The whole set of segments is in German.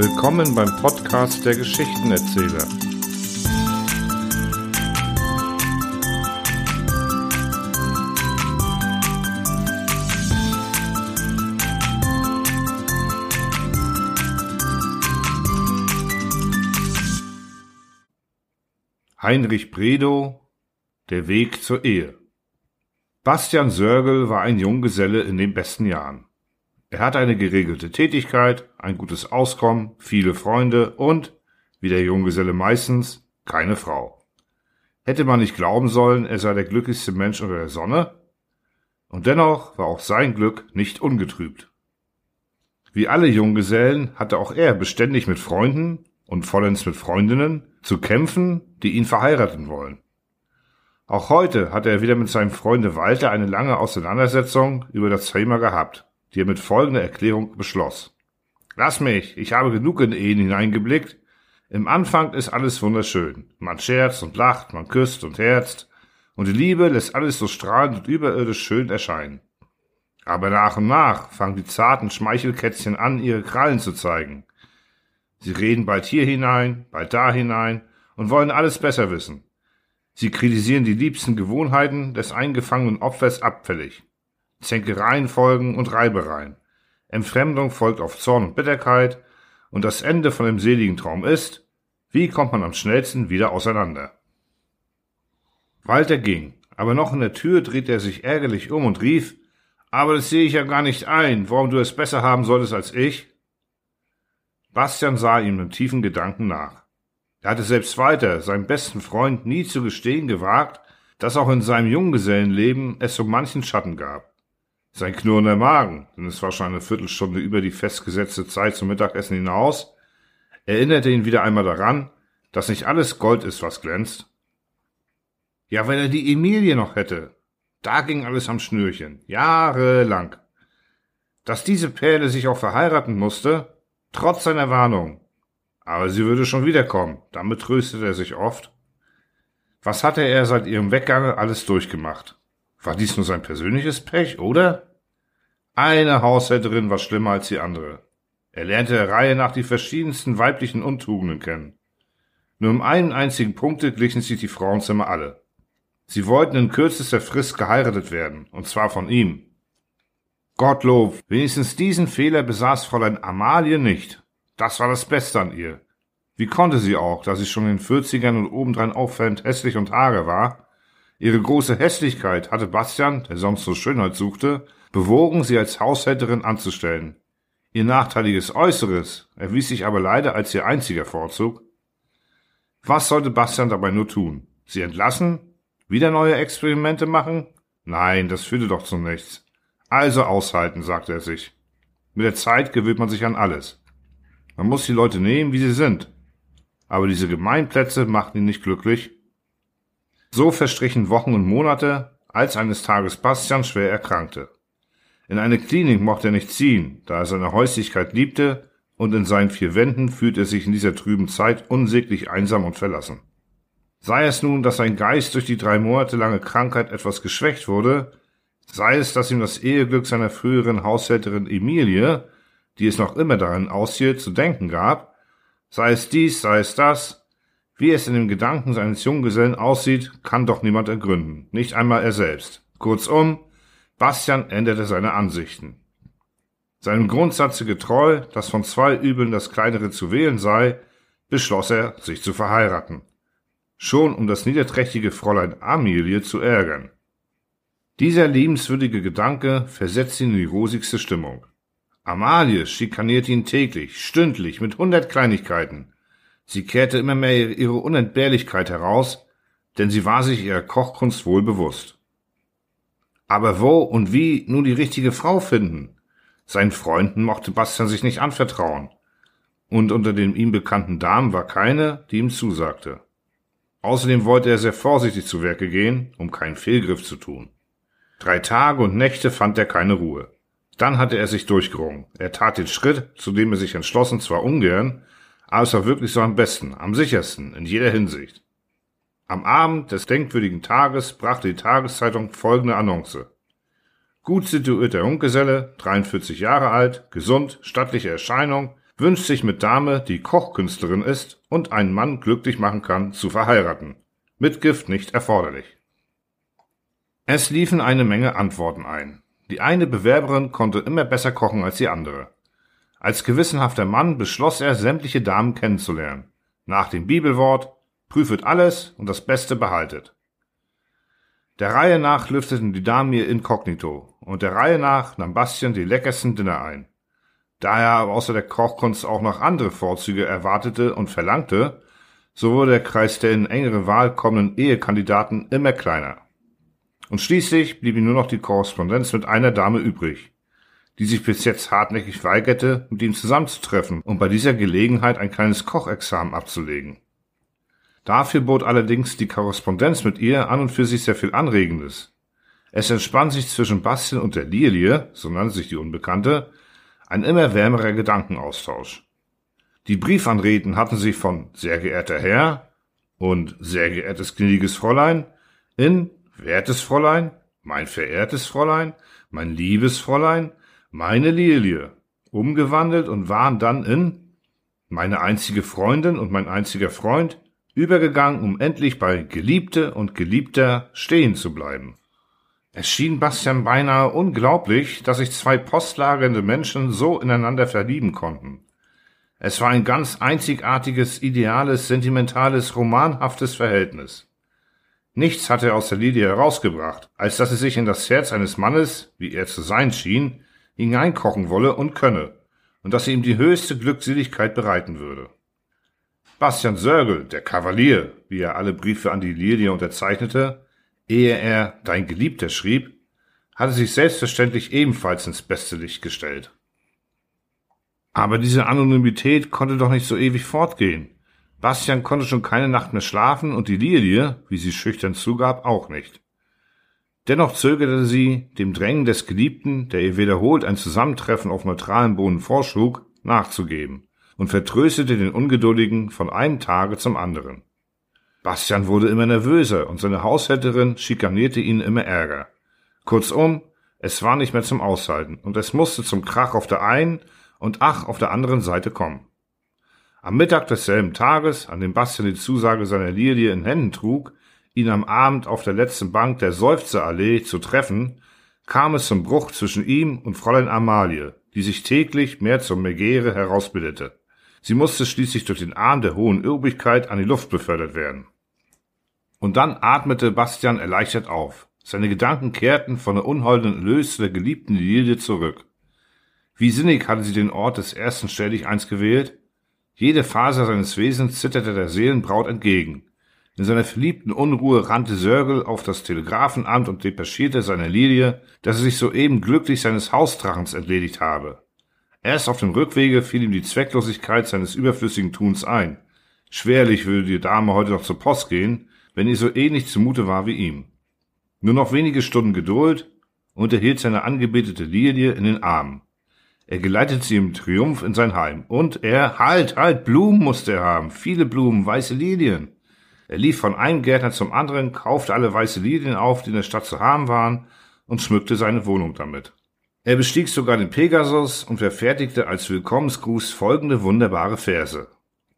Willkommen beim Podcast der Geschichtenerzähler. Heinrich Bredow Der Weg zur Ehe Bastian Sörgel war ein Junggeselle in den besten Jahren. Er hatte eine geregelte Tätigkeit, ein gutes Auskommen, viele Freunde und, wie der Junggeselle meistens, keine Frau. Hätte man nicht glauben sollen, er sei der glücklichste Mensch unter der Sonne? Und dennoch war auch sein Glück nicht ungetrübt. Wie alle Junggesellen hatte auch er beständig mit Freunden und vollends mit Freundinnen zu kämpfen, die ihn verheiraten wollen. Auch heute hatte er wieder mit seinem Freunde Walter eine lange Auseinandersetzung über das Thema gehabt die er mit folgender Erklärung beschloss. Lass mich, ich habe genug in Ehen hineingeblickt. Im Anfang ist alles wunderschön. Man scherzt und lacht, man küsst und herzt, und die Liebe lässt alles so strahlend und überirdisch schön erscheinen. Aber nach und nach fangen die zarten Schmeichelkätzchen an, ihre Krallen zu zeigen. Sie reden bald hier hinein, bald da hinein und wollen alles besser wissen. Sie kritisieren die liebsten Gewohnheiten des eingefangenen Opfers abfällig. Zänkereien folgen und Reibereien. Entfremdung folgt auf Zorn und Bitterkeit, und das Ende von dem seligen Traum ist, wie kommt man am schnellsten wieder auseinander? Walter ging, aber noch in der Tür drehte er sich ärgerlich um und rief, aber das sehe ich ja gar nicht ein, warum du es besser haben solltest als ich. Bastian sah ihm mit tiefen Gedanken nach. Er hatte selbst weiter, seinem besten Freund, nie zu gestehen gewagt, dass auch in seinem Junggesellenleben es so manchen Schatten gab. Sein knurrender Magen, denn es war schon eine Viertelstunde über die festgesetzte Zeit zum Mittagessen hinaus, erinnerte ihn wieder einmal daran, dass nicht alles Gold ist, was glänzt. Ja, wenn er die Emilie noch hätte, da ging alles am Schnürchen, jahrelang. Dass diese Perle sich auch verheiraten musste, trotz seiner Warnung. Aber sie würde schon wiederkommen, damit tröstete er sich oft. Was hatte er seit ihrem Weggange alles durchgemacht? War dies nur sein persönliches Pech, oder? Eine Haushälterin war schlimmer als die andere. Er lernte der Reihe nach die verschiedensten weiblichen Untugenden kennen. Nur um einen einzigen Punkte glichen sich die Frauenzimmer alle. Sie wollten in kürzester Frist geheiratet werden, und zwar von ihm. Gottlob, wenigstens diesen Fehler besaß Fräulein Amalie nicht. Das war das Beste an ihr. Wie konnte sie auch, da sie schon in den Vierzigern und obendrein auffällend hässlich und hager war, Ihre große Hässlichkeit hatte Bastian, der sonst so Schönheit suchte, bewogen, sie als Haushälterin anzustellen. Ihr nachteiliges Äußeres erwies sich aber leider als ihr einziger Vorzug. Was sollte Bastian dabei nur tun? Sie entlassen? Wieder neue Experimente machen? Nein, das führte doch zu nichts. Also aushalten, sagte er sich. Mit der Zeit gewöhnt man sich an alles. Man muss die Leute nehmen, wie sie sind. Aber diese Gemeinplätze machten ihn nicht glücklich so verstrichen Wochen und Monate, als eines Tages Bastian schwer erkrankte. In eine Klinik mochte er nicht ziehen, da er seine Häuslichkeit liebte, und in seinen vier Wänden fühlte er sich in dieser trüben Zeit unsäglich einsam und verlassen. Sei es nun, dass sein Geist durch die drei Monate lange Krankheit etwas geschwächt wurde, sei es, dass ihm das Eheglück seiner früheren Haushälterin Emilie, die es noch immer darin aushielt, zu denken gab, sei es dies, sei es das, wie es in dem Gedanken seines Junggesellen aussieht, kann doch niemand ergründen, nicht einmal er selbst. Kurzum, Bastian änderte seine Ansichten. Seinem Grundsatze getreu, dass von zwei Übeln das kleinere zu wählen sei, beschloss er, sich zu verheiraten. Schon um das niederträchtige Fräulein Amelie zu ärgern. Dieser liebenswürdige Gedanke versetzte ihn in die rosigste Stimmung. Amalie schikanierte ihn täglich, stündlich, mit hundert Kleinigkeiten, Sie kehrte immer mehr ihre Unentbehrlichkeit heraus, denn sie war sich ihrer Kochkunst wohl bewusst. Aber wo und wie nun die richtige Frau finden? Seinen Freunden mochte Bastian sich nicht anvertrauen. Und unter den ihm bekannten Damen war keine, die ihm zusagte. Außerdem wollte er sehr vorsichtig zu Werke gehen, um keinen Fehlgriff zu tun. Drei Tage und Nächte fand er keine Ruhe. Dann hatte er sich durchgerungen. Er tat den Schritt, zu dem er sich entschlossen zwar ungern, aber es war wirklich so am besten, am sichersten, in jeder Hinsicht. Am Abend des denkwürdigen Tages brachte die Tageszeitung folgende Annonce. Gut situierter Junggeselle, 43 Jahre alt, gesund, stattliche Erscheinung, wünscht sich mit Dame, die Kochkünstlerin ist und einen Mann glücklich machen kann, zu verheiraten. Mitgift nicht erforderlich. Es liefen eine Menge Antworten ein. Die eine Bewerberin konnte immer besser kochen als die andere. Als gewissenhafter Mann beschloss er, sämtliche Damen kennenzulernen. Nach dem Bibelwort, prüfet alles und das Beste behaltet. Der Reihe nach lüfteten die Damen ihr Inkognito und der Reihe nach nahm Bastian die leckersten Dinner ein. Da er aber außer der Kochkunst auch noch andere Vorzüge erwartete und verlangte, so wurde der Kreis der in engere Wahl kommenden Ehekandidaten immer kleiner. Und schließlich blieb ihm nur noch die Korrespondenz mit einer Dame übrig, die sich bis jetzt hartnäckig weigerte, mit ihm zusammenzutreffen und bei dieser Gelegenheit ein kleines Kochexamen abzulegen. Dafür bot allerdings die Korrespondenz mit ihr an und für sich sehr viel Anregendes. Es entspann sich zwischen Bastian und der Lilie, so nannte sich die Unbekannte, ein immer wärmerer Gedankenaustausch. Die Briefanreden hatten sich von sehr geehrter Herr und sehr geehrtes gnädiges Fräulein in wertes Fräulein, mein verehrtes Fräulein, mein liebes Fräulein, meine Lilie umgewandelt und waren dann in meine einzige Freundin und mein einziger Freund übergegangen, um endlich bei Geliebte und Geliebter stehen zu bleiben. Es schien Bastian beinahe unglaublich, dass sich zwei postlagernde Menschen so ineinander verlieben konnten. Es war ein ganz einzigartiges, ideales, sentimentales, romanhaftes Verhältnis. Nichts hatte er aus der Lilie herausgebracht, als dass sie sich in das Herz eines Mannes, wie er zu sein schien, hineinkochen wolle und könne, und dass sie ihm die höchste Glückseligkeit bereiten würde. Bastian Sörgel, der Kavalier, wie er alle Briefe an die Lilie unterzeichnete, ehe er Dein Geliebter schrieb, hatte sich selbstverständlich ebenfalls ins beste Licht gestellt. Aber diese Anonymität konnte doch nicht so ewig fortgehen. Bastian konnte schon keine Nacht mehr schlafen und die Lilie, wie sie schüchtern zugab, auch nicht. Dennoch zögerte sie, dem Drängen des Geliebten, der ihr wiederholt ein Zusammentreffen auf neutralem Boden vorschlug, nachzugeben und vertröstete den Ungeduldigen von einem Tage zum anderen. Bastian wurde immer nervöser und seine Haushälterin schikanierte ihn immer ärger. Kurzum, es war nicht mehr zum Aushalten und es musste zum Krach auf der einen und Ach auf der anderen Seite kommen. Am Mittag desselben Tages, an dem Bastian die Zusage seiner Lilie in Händen trug, ihn am Abend auf der letzten Bank der Seufzerallee zu treffen, kam es zum Bruch zwischen ihm und Fräulein Amalie, die sich täglich mehr zur Megere herausbildete. Sie musste schließlich durch den Arm der hohen Übrigkeit an die Luft befördert werden. Und dann atmete Bastian erleichtert auf. Seine Gedanken kehrten von der unholden Lös der geliebten Lilie zurück. Wie sinnig hatte sie den Ort des ersten Stelldicheins gewählt? Jede Faser seines Wesens zitterte der Seelenbraut entgegen. In seiner verliebten Unruhe rannte Sörgel auf das Telegrafenamt und depeschierte seiner Lilie, dass er sich soeben glücklich seines Hausdrachens entledigt habe. Erst auf dem Rückwege fiel ihm die Zwecklosigkeit seines überflüssigen Tuns ein. Schwerlich würde die Dame heute noch zur Post gehen, wenn ihr so ähnlich zumute war wie ihm. Nur noch wenige Stunden Geduld und er hielt seine angebetete Lilie in den Armen. Er geleitete sie im Triumph in sein Heim. Und er, halt, halt, Blumen musste er haben. Viele Blumen, weiße Lilien. Er lief von einem Gärtner zum anderen, kaufte alle weiße Lilien auf, die in der Stadt zu haben waren, und schmückte seine Wohnung damit. Er bestieg sogar den Pegasus und verfertigte als Willkommensgruß folgende wunderbare Verse.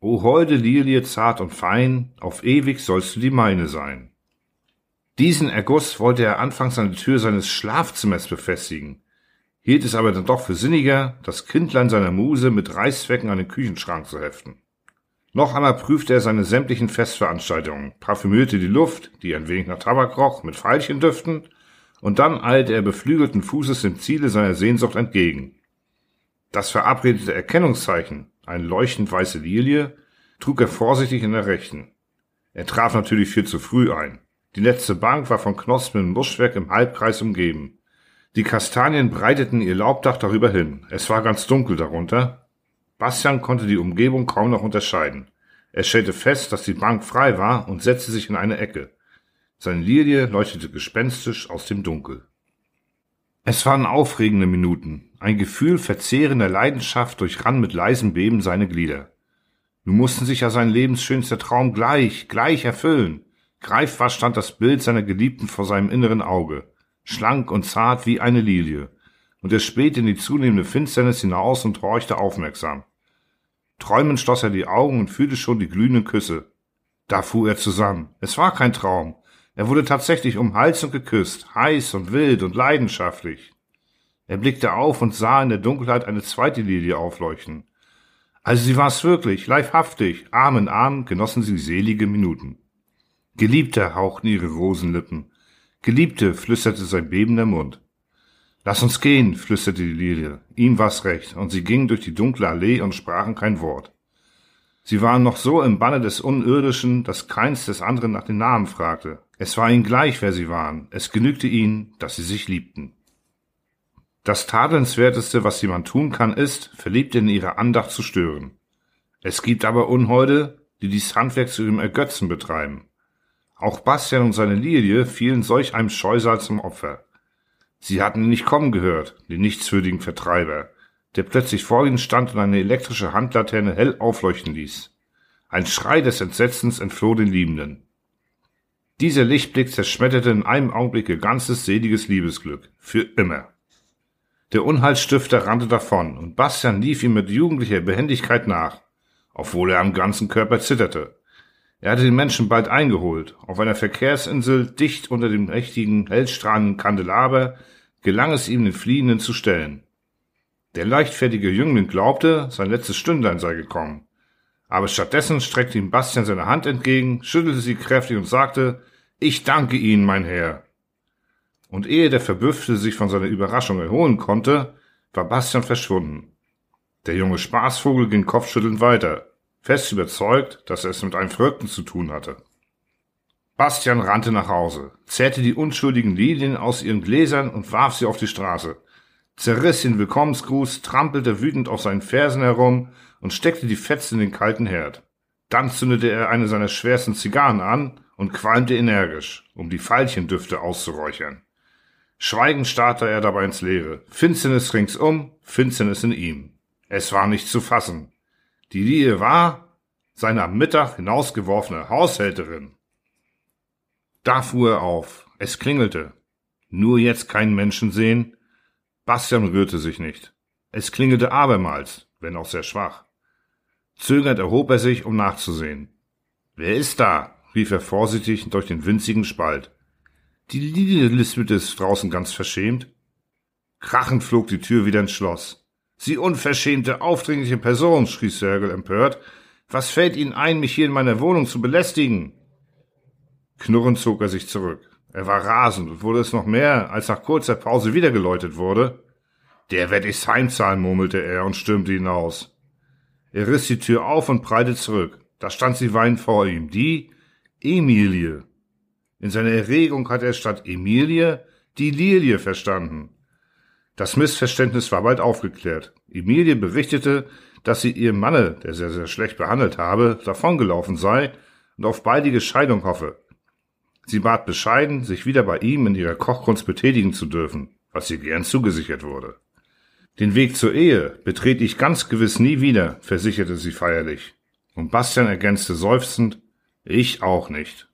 O holde Lilie zart und fein, auf ewig sollst du die meine sein. Diesen Erguss wollte er anfangs an der Tür seines Schlafzimmers befestigen hielt es aber dann doch für sinniger, das Kindlein seiner Muse mit Reißzwecken an den Küchenschrank zu heften. Noch einmal prüfte er seine sämtlichen Festveranstaltungen, parfümierte die Luft, die ein wenig nach Tabak roch, mit Veilchendüften, und dann eilte er beflügelten Fußes dem Ziele seiner Sehnsucht entgegen. Das verabredete Erkennungszeichen, eine leuchtend weiße Lilie, trug er vorsichtig in der rechten. Er traf natürlich viel zu früh ein. Die letzte Bank war von Knospen im Buschwerk im Halbkreis umgeben. Die Kastanien breiteten ihr Laubdach darüber hin. Es war ganz dunkel darunter. Bastian konnte die Umgebung kaum noch unterscheiden. Er stellte fest, dass die Bank frei war und setzte sich in eine Ecke. Seine Lilie leuchtete gespenstisch aus dem Dunkel. Es waren aufregende Minuten. Ein Gefühl verzehrender Leidenschaft durchrann mit leisem Beben seine Glieder. Nun mussten sich ja sein lebensschönster Traum gleich, gleich erfüllen. Greifbar stand das Bild seiner Geliebten vor seinem inneren Auge schlank und zart wie eine Lilie, und er spähte in die zunehmende Finsternis hinaus und horchte aufmerksam. Träumend schloss er die Augen und fühlte schon die glühenden Küsse. Da fuhr er zusammen. Es war kein Traum. Er wurde tatsächlich um Hals und geküsst, heiß und wild und leidenschaftlich. Er blickte auf und sah in der Dunkelheit eine zweite Lilie aufleuchten. Also sie war's wirklich, leibhaftig, Arm in Arm genossen sie selige Minuten. Geliebter hauchten ihre Rosenlippen. Geliebte, flüsterte sein bebender Mund. Lass uns gehen, flüsterte die Lilie. Ihm war's recht, und sie gingen durch die dunkle Allee und sprachen kein Wort. Sie waren noch so im Banne des Unirdischen, dass keins des anderen nach den Namen fragte. Es war ihnen gleich, wer sie waren. Es genügte ihnen, dass sie sich liebten. Das Tadelnswerteste, was jemand tun kann, ist, Verliebte in ihrer Andacht zu stören. Es gibt aber Unholde, die dies Handwerk zu ihrem Ergötzen betreiben. Auch Bastian und seine Lilie fielen solch einem Scheusal zum Opfer. Sie hatten ihn nicht kommen gehört, den nichtswürdigen Vertreiber, der plötzlich vor ihnen stand und eine elektrische Handlaterne hell aufleuchten ließ. Ein Schrei des Entsetzens entfloh den Liebenden. Dieser Lichtblick zerschmetterte in einem Augenblick ihr ganzes seliges Liebesglück. Für immer. Der Unheilstifter rannte davon, und Bastian lief ihm mit jugendlicher Behendigkeit nach, obwohl er am ganzen Körper zitterte. Er hatte den Menschen bald eingeholt. Auf einer Verkehrsinsel, dicht unter dem mächtigen, hellstrahlenden Kandelaber, gelang es ihm, den Fliehenden zu stellen. Der leichtfertige Jüngling glaubte, sein letztes Stündlein sei gekommen. Aber stattdessen streckte ihm Bastian seine Hand entgegen, schüttelte sie kräftig und sagte, ich danke Ihnen, mein Herr. Und ehe der Verbüffte sich von seiner Überraschung erholen konnte, war Bastian verschwunden. Der junge Spaßvogel ging kopfschüttelnd weiter fest überzeugt, dass er es mit einem Verrückten zu tun hatte. Bastian rannte nach Hause, zerrte die unschuldigen Lilien aus ihren Gläsern und warf sie auf die Straße, zerriss den Willkommensgruß, trampelte wütend auf seinen Fersen herum und steckte die Fetzen in den kalten Herd. Dann zündete er eine seiner schwersten Zigarren an und qualmte energisch, um die Veilchendüfte auszuräuchern. Schweigend starrte er dabei ins Leere. Finsternis ringsum, Finsternis in ihm. Es war nicht zu fassen. Die Lie war seine am Mittag hinausgeworfene Haushälterin. Da fuhr er auf. Es klingelte. Nur jetzt keinen Menschen sehen. Bastian rührte sich nicht. Es klingelte abermals, wenn auch sehr schwach. Zögernd erhob er sich, um nachzusehen. Wer ist da? rief er vorsichtig durch den winzigen Spalt. Die Lilie lispelte es draußen ganz verschämt. Krachend flog die Tür wieder ins Schloss. Sie unverschämte, aufdringliche Person, schrie Sergel empört. Was fällt Ihnen ein, mich hier in meiner Wohnung zu belästigen? Knurrend zog er sich zurück. Er war rasend und wurde es noch mehr, als nach kurzer Pause wieder geläutet wurde. Der werd ich's heimzahlen, murmelte er und stürmte hinaus. Er riss die Tür auf und prallte zurück. Da stand sie weinend vor ihm. Die Emilie. In seiner Erregung hatte er statt Emilie die Lilie verstanden. Das Missverständnis war bald aufgeklärt. Emilie berichtete, dass sie ihrem Manne, der sehr, sehr schlecht behandelt habe, davongelaufen sei und auf baldige Scheidung hoffe. Sie bat bescheiden, sich wieder bei ihm in ihrer Kochkunst betätigen zu dürfen, was ihr gern zugesichert wurde. Den Weg zur Ehe betrete ich ganz gewiss nie wieder, versicherte sie feierlich. Und Bastian ergänzte seufzend, ich auch nicht.